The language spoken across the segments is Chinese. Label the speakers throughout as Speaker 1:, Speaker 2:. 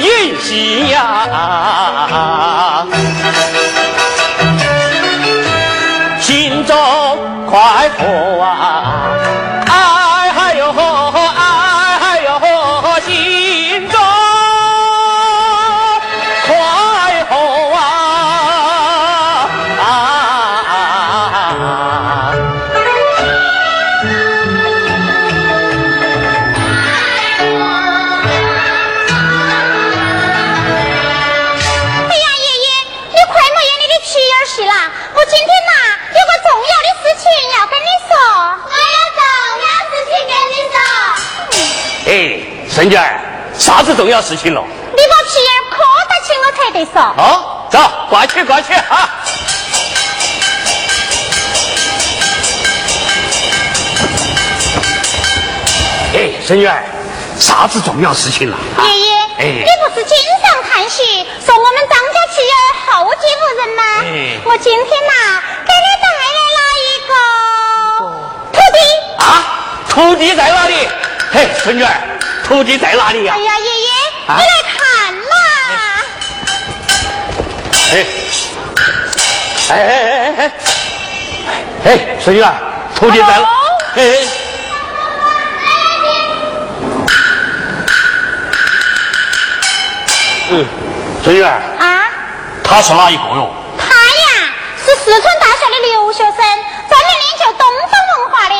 Speaker 1: 运气呀，孙女儿，啥子重要事情了？
Speaker 2: 你把皮儿可得请我才得说。
Speaker 1: 好，走，挂起挂起啊！哎，孙女儿，啥子重要事情了？
Speaker 2: 爷爷，
Speaker 1: 哎
Speaker 2: 你不是经常谈起说我们张家妻儿后继无人吗？
Speaker 1: 哎
Speaker 2: 我今天呐给你带来了一个徒弟。
Speaker 1: 啊，徒弟在哪里？嘿，孙女儿，徒弟在哪里呀、
Speaker 2: 哎呀，爷爷，
Speaker 1: 啊
Speaker 2: 你来看嘛。
Speaker 1: 哎，哎哎哎哎哎，哎，孙女儿，徒弟在哪？哎哎。嗯，孙女儿，
Speaker 2: 啊，
Speaker 1: 他是哪一个哟？
Speaker 2: 他呀是四川大学的留学生，专门研究东方文化的。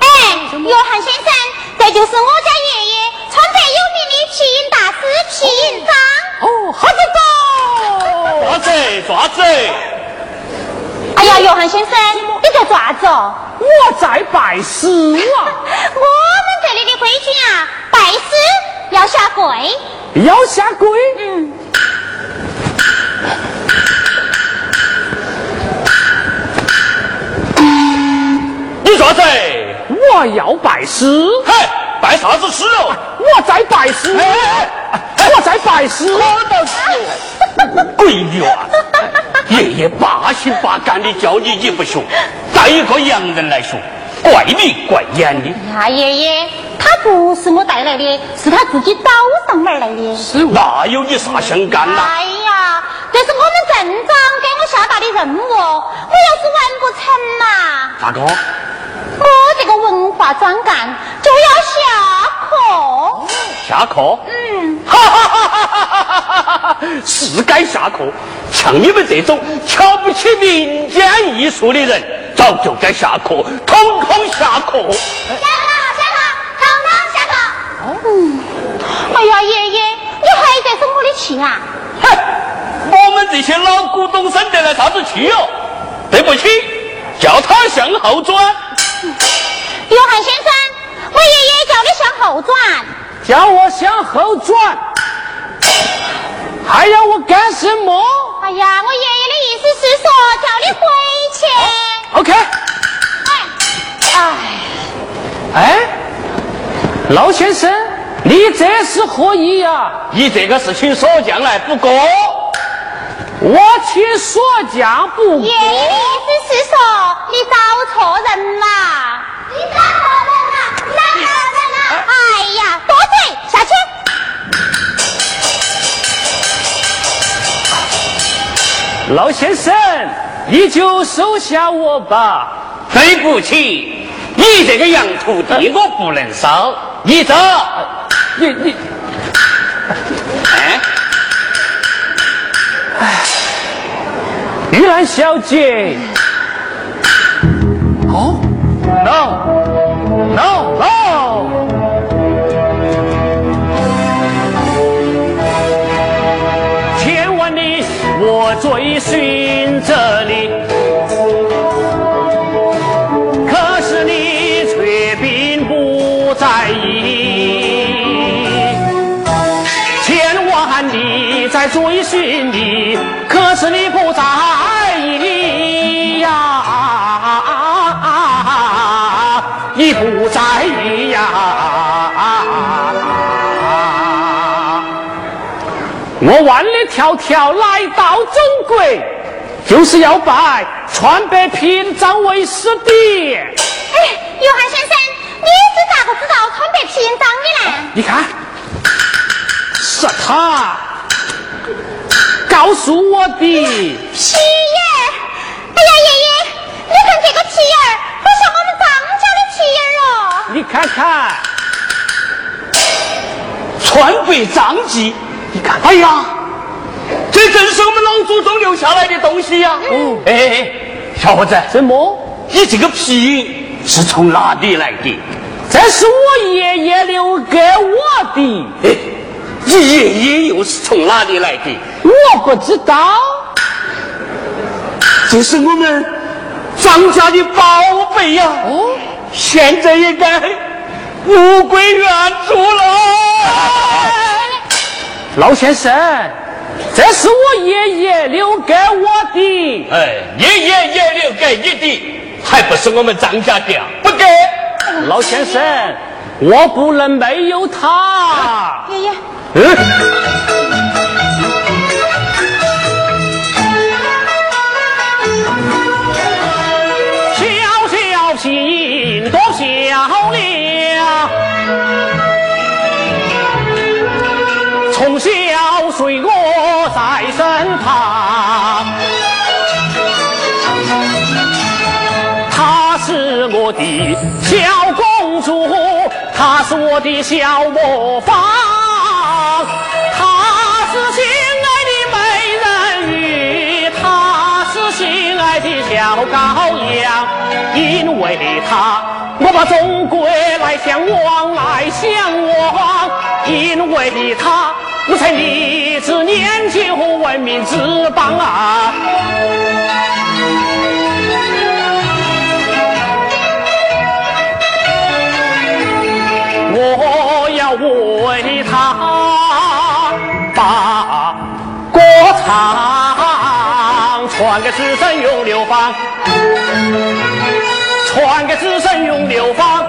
Speaker 2: 哎，约翰先生，这就是我家爷爷，川北有名的皮影大师皮影章。
Speaker 1: 哦，好子抓子抓子！
Speaker 2: 哎呀，约翰先生，你在抓子哦？
Speaker 3: 我在拜师啊，
Speaker 2: 我们这里的规矩啊，拜师要下跪。
Speaker 3: 要下跪。
Speaker 2: 嗯，
Speaker 1: 你抓子？
Speaker 3: 我要拜师，
Speaker 1: 嘿，拜啥子师哦？
Speaker 3: 我在拜师，
Speaker 1: 哎
Speaker 3: 我在拜师。
Speaker 1: 我倒是，闺女啊，爷爷八心八肝的教你，你不学，带一个洋人来学，怪你怪眼的。
Speaker 2: 呀，爷爷，他不是我带来的，是他自己找上门来的。
Speaker 1: 是那有你啥相干呐？
Speaker 2: 哎呀，这是我们镇长给我下达的任务，我要是完不成嘛，
Speaker 1: 大哥，
Speaker 2: 我这个文化专干就要下课。
Speaker 1: 下课？
Speaker 2: 嗯，
Speaker 1: 哈哈哈哈哈哈哈！是该下课。像你们这种瞧不起民间艺术的人，早就该下课，统统下课。
Speaker 2: 下课，下课，统统下课。嗯哎呀，爷爷，你还在生我的气啊？
Speaker 1: 哼，我们这些老古董生得了啥子气哦？对不起，叫他向后转。
Speaker 2: 约翰先生，我爷爷叫你向后转。
Speaker 3: 叫我向后转，还要我干什么
Speaker 2: 哎呀，我爷爷的意思是说叫你回去。
Speaker 3: ？OK，
Speaker 2: 哎，
Speaker 3: 哎，老先生，你这是何意呀、
Speaker 1: 你这个事情说将来补锅，
Speaker 3: 我请锁匠不
Speaker 2: 爷爷的意思是说你找错人了。你找错人了，找错人了。哎呀，多嘴，下去。
Speaker 3: 老先生，你就收下我吧。
Speaker 1: 对不起，你这个洋徒弟我不能收，你走。
Speaker 3: 你你玉兰小姐，哦，no. No. No，千万里我追寻着你，可是你却并不在意。千万里在追寻你，可是你不在迢迢来到中国，就是要拜川北平章为师的。
Speaker 2: 哎，约翰先生，你是咋个知道川北平章的呢？
Speaker 3: 你看，是他告诉我的。皮
Speaker 2: 影，哎呀，爷爷，你看这个皮儿，不像我们张家的皮儿哦。
Speaker 3: 你看看，
Speaker 1: 川北张记。你看，哎呀，这正是我们老祖宗留下来的东西呀！嗯，哎，小伙子，
Speaker 3: 什么？
Speaker 1: 你这个皮是从哪里来的？
Speaker 3: 这是我爷爷留给我的。
Speaker 1: 哎，你爷爷又是从哪里来的？
Speaker 3: 我不知道。
Speaker 1: 这是我们张家的宝贝呀！哦，现在应该物归原主了。
Speaker 3: 老先生，这是我爷爷留给我的。
Speaker 1: 哎，爷爷也留给你的，还不是我们张家的？不给。
Speaker 3: 老先生，我不能没有他。
Speaker 2: 爷爷。嗯。
Speaker 3: 在身旁，她是我的小公主，她是我的小魔方，她是心爱的美人鱼，她是心爱的小羔羊，因为她，我把中国来向往，来向往，因为她，我才立志研究文明之邦啊。我要为他把歌唱，传给子孙永流芳，传给子孙永流芳，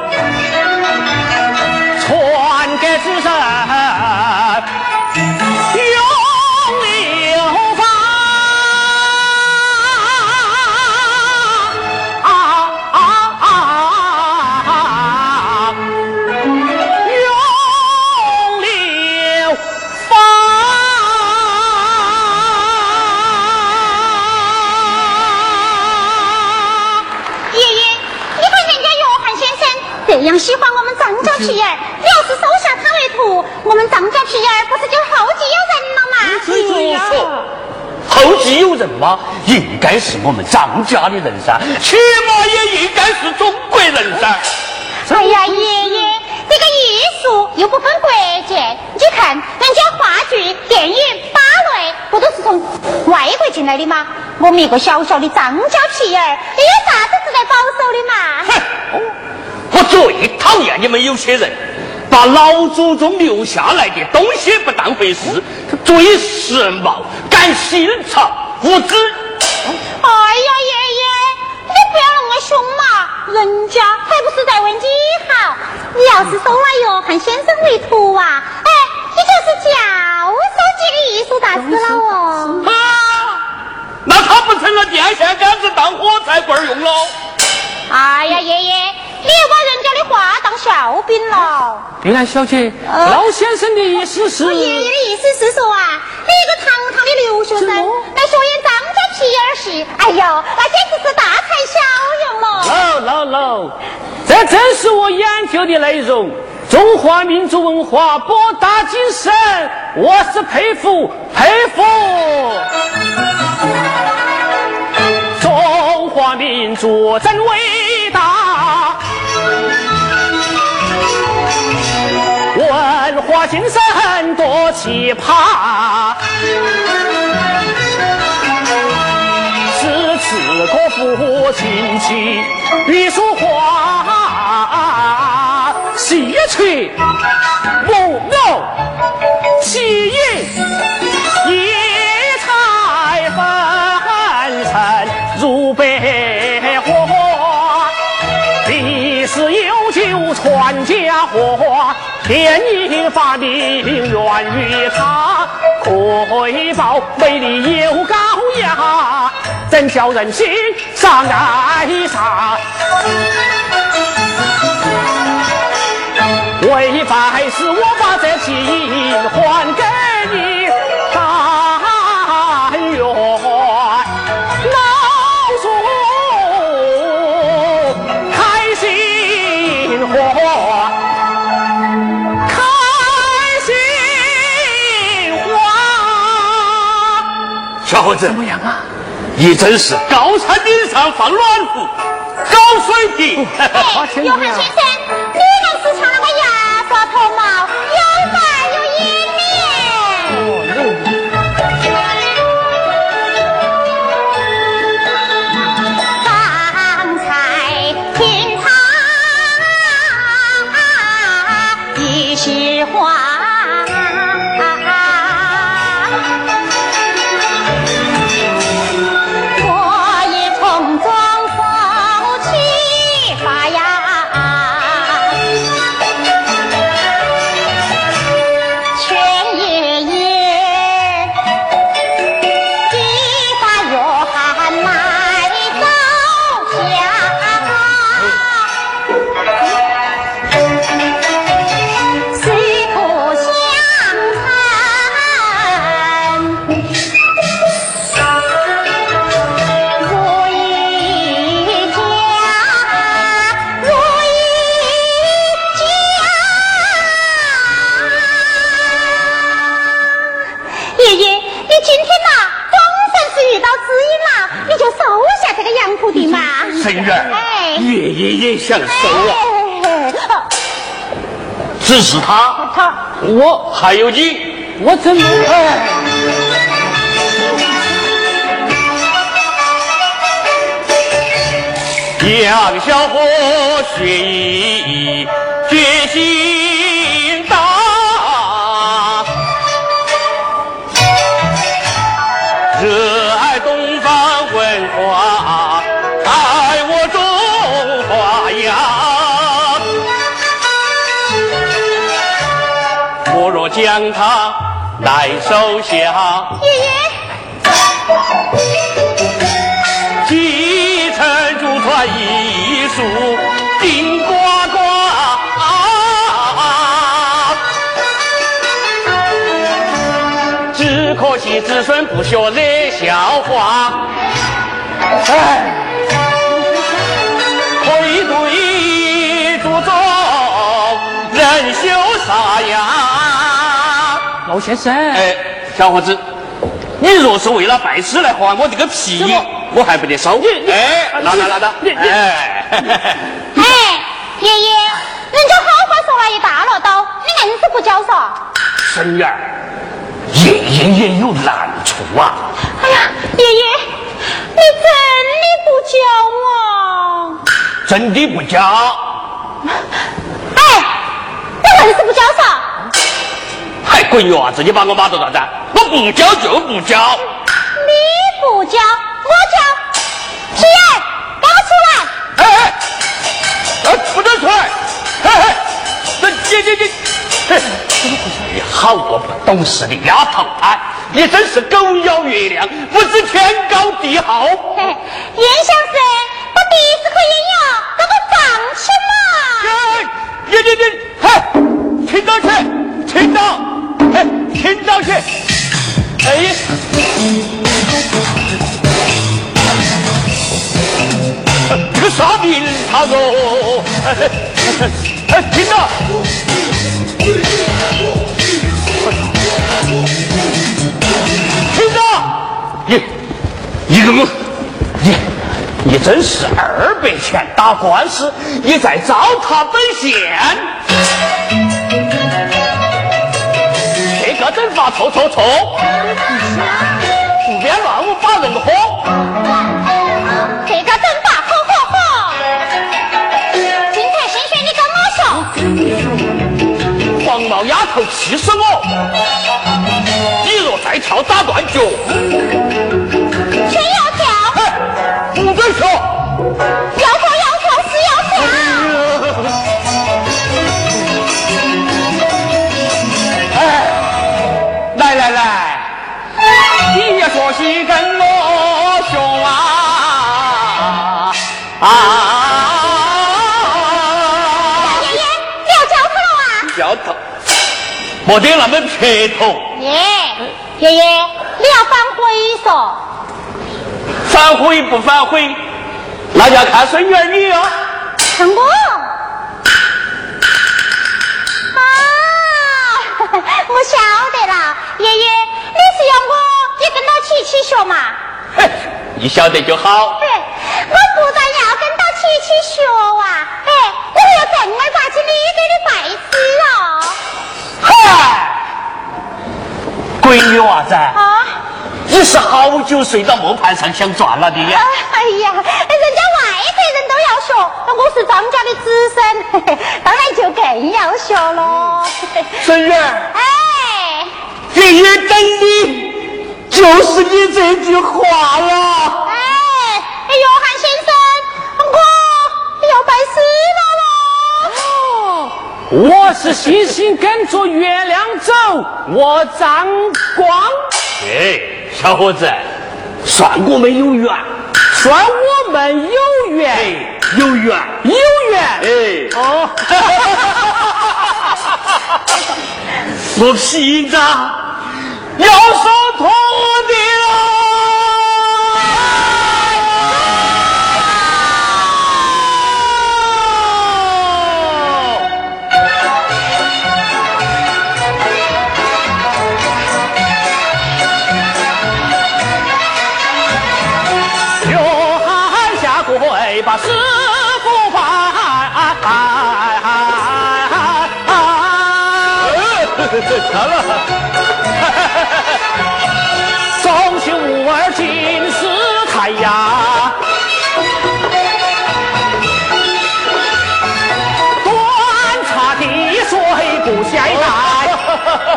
Speaker 3: 传给子孙。
Speaker 2: 吗？
Speaker 1: 应该是我们张家的人噻，起码也应该是中国人噻。
Speaker 2: 哎呀，爷爷，这个艺术又不分国界，你看人家话剧、电影、芭蕾，不都是从外国进来的吗？我们一个小小的张家皮儿，又有啥子值得保守的嘛？
Speaker 1: 哼！我最讨厌你们有些人，把老祖宗留下来的东西不当回事，追时髦，赶新潮，无知。
Speaker 2: 哎呀，爷爷，你不要那么凶嘛，人家还不是在为你好。你要是收了约翰先生为徒啊，哎，你就是教书级的艺术大师了哦。
Speaker 1: 啊，那他不成了电线杆子当火柴棍用了？
Speaker 2: 哎呀，爷爷。你又把人家的话当笑柄了。
Speaker 3: 玉兰小姐，老先生的意思是？
Speaker 2: 我爷爷的意思是说啊，你一个堂堂的留学生来学演张家皮儿戏，哎呦，那简直是大材小用了。
Speaker 3: 喽喽喽，这正是我研究的内容。中华民族文化博大精深，我是佩服佩服。中华民族真伟大。文化精神多奇葩，诗词歌赋琴棋艺术画，戏曲木偶戏音一彩纷呈如白花，历史悠久传家。祸，天意法令源于他，魁宝美丽又高雅，怎叫人心上爱他？为百事，我把这情还给你，但愿老树开心花，开心花。
Speaker 1: 小伙子你真是高山顶上放暖壶，高水平。
Speaker 2: 哎，约翰先生，
Speaker 1: 只是他，
Speaker 2: 他
Speaker 1: 我。还有你，
Speaker 3: 我怎么？哎。
Speaker 1: 杨小伙学艺决心将他来收下，
Speaker 2: 爷爷。
Speaker 1: 继承祖传艺术顶呱呱。只可惜子孙不学热笑话，哎，
Speaker 3: 老先生，
Speaker 1: 哎，小伙子，你若是为了拜师来还我这个皮我还不得收。哎，拿拿拿拿
Speaker 3: 你，你
Speaker 1: 哎，
Speaker 2: 哎，爷爷，人家好话说了一大摞刀，你硬是不交嗦？
Speaker 1: 孙女儿，爷爷也有难处啊。
Speaker 2: 哎呀，爷爷，你真的不交啊？
Speaker 1: 真的不交，
Speaker 2: 哎，我硬是不交噻？
Speaker 1: 还滚娃子，你把我骂到啥子？我不交就不交。
Speaker 2: 你不交，我交。七爷，给我出来！
Speaker 1: 哎哎，哎，不准出来！嘿哎，这这这这，嘿，你好个不懂事的丫头！哎，你真是狗咬月亮，不知天高地厚。
Speaker 2: 嘿，严先生，把迪斯科音乐
Speaker 1: 听到去，哎。这个啥名堂哦？哎哎，听到？听到？你，你个我，你，你真是二百钱打官司，你在糟蹋本县。这个阵法错错错，胡编乱舞把人哄。
Speaker 2: 这个真把吼吼吼！金太神选，你跟我说，
Speaker 1: 黄毛丫头气死我！你若再跳打断脚，啊！
Speaker 2: 爷爷，你要交头了啊？
Speaker 1: 交头，没得那么撇头。
Speaker 2: 耶，爷爷，你要反悔嗦？
Speaker 1: 反悔不反悔，那就要看孙女儿你哦。
Speaker 2: 看我。啊，我晓得了，爷爷，你是要我也跟到起起学嘛？
Speaker 1: 嘿，你晓得就好。
Speaker 2: 嘿，我不但要跟到起起学啊，哎，我还要正儿八经的给你拜师
Speaker 1: 哦。嗨，闺女娃子。
Speaker 2: 啊。
Speaker 1: 你是好久睡到磨盘上想转了的呀？
Speaker 2: 哎呀，人家外地人都要学，我是张家的子孙，当然就更要学喽。
Speaker 1: 孙女儿，
Speaker 2: 哎，
Speaker 1: 爷爷等你，就是你这句话了。
Speaker 2: 哎，约翰先生，我要拜
Speaker 3: 师了喽。我是星星跟着月亮走，我张光。
Speaker 1: 哎。小伙子，算我们有缘，
Speaker 3: 算我们有缘，
Speaker 1: 有缘，
Speaker 3: 有缘。
Speaker 1: 哎，哦，我皮子要收徒弟了。
Speaker 3: 把师傅拜，
Speaker 1: 看了，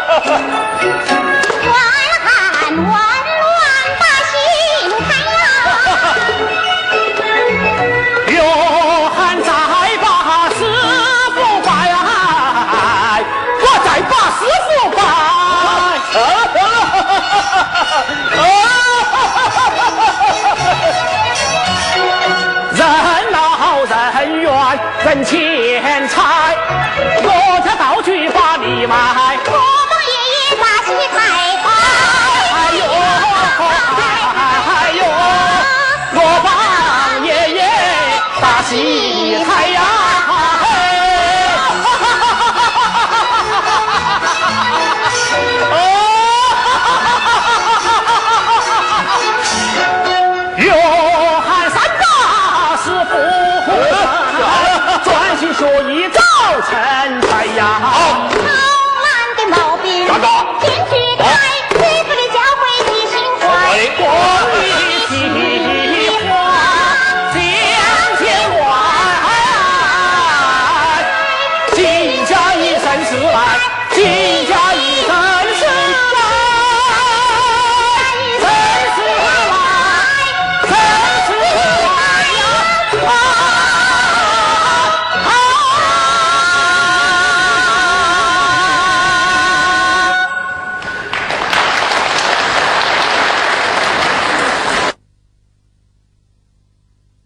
Speaker 3: 台。挣钱财，我家道具把你买，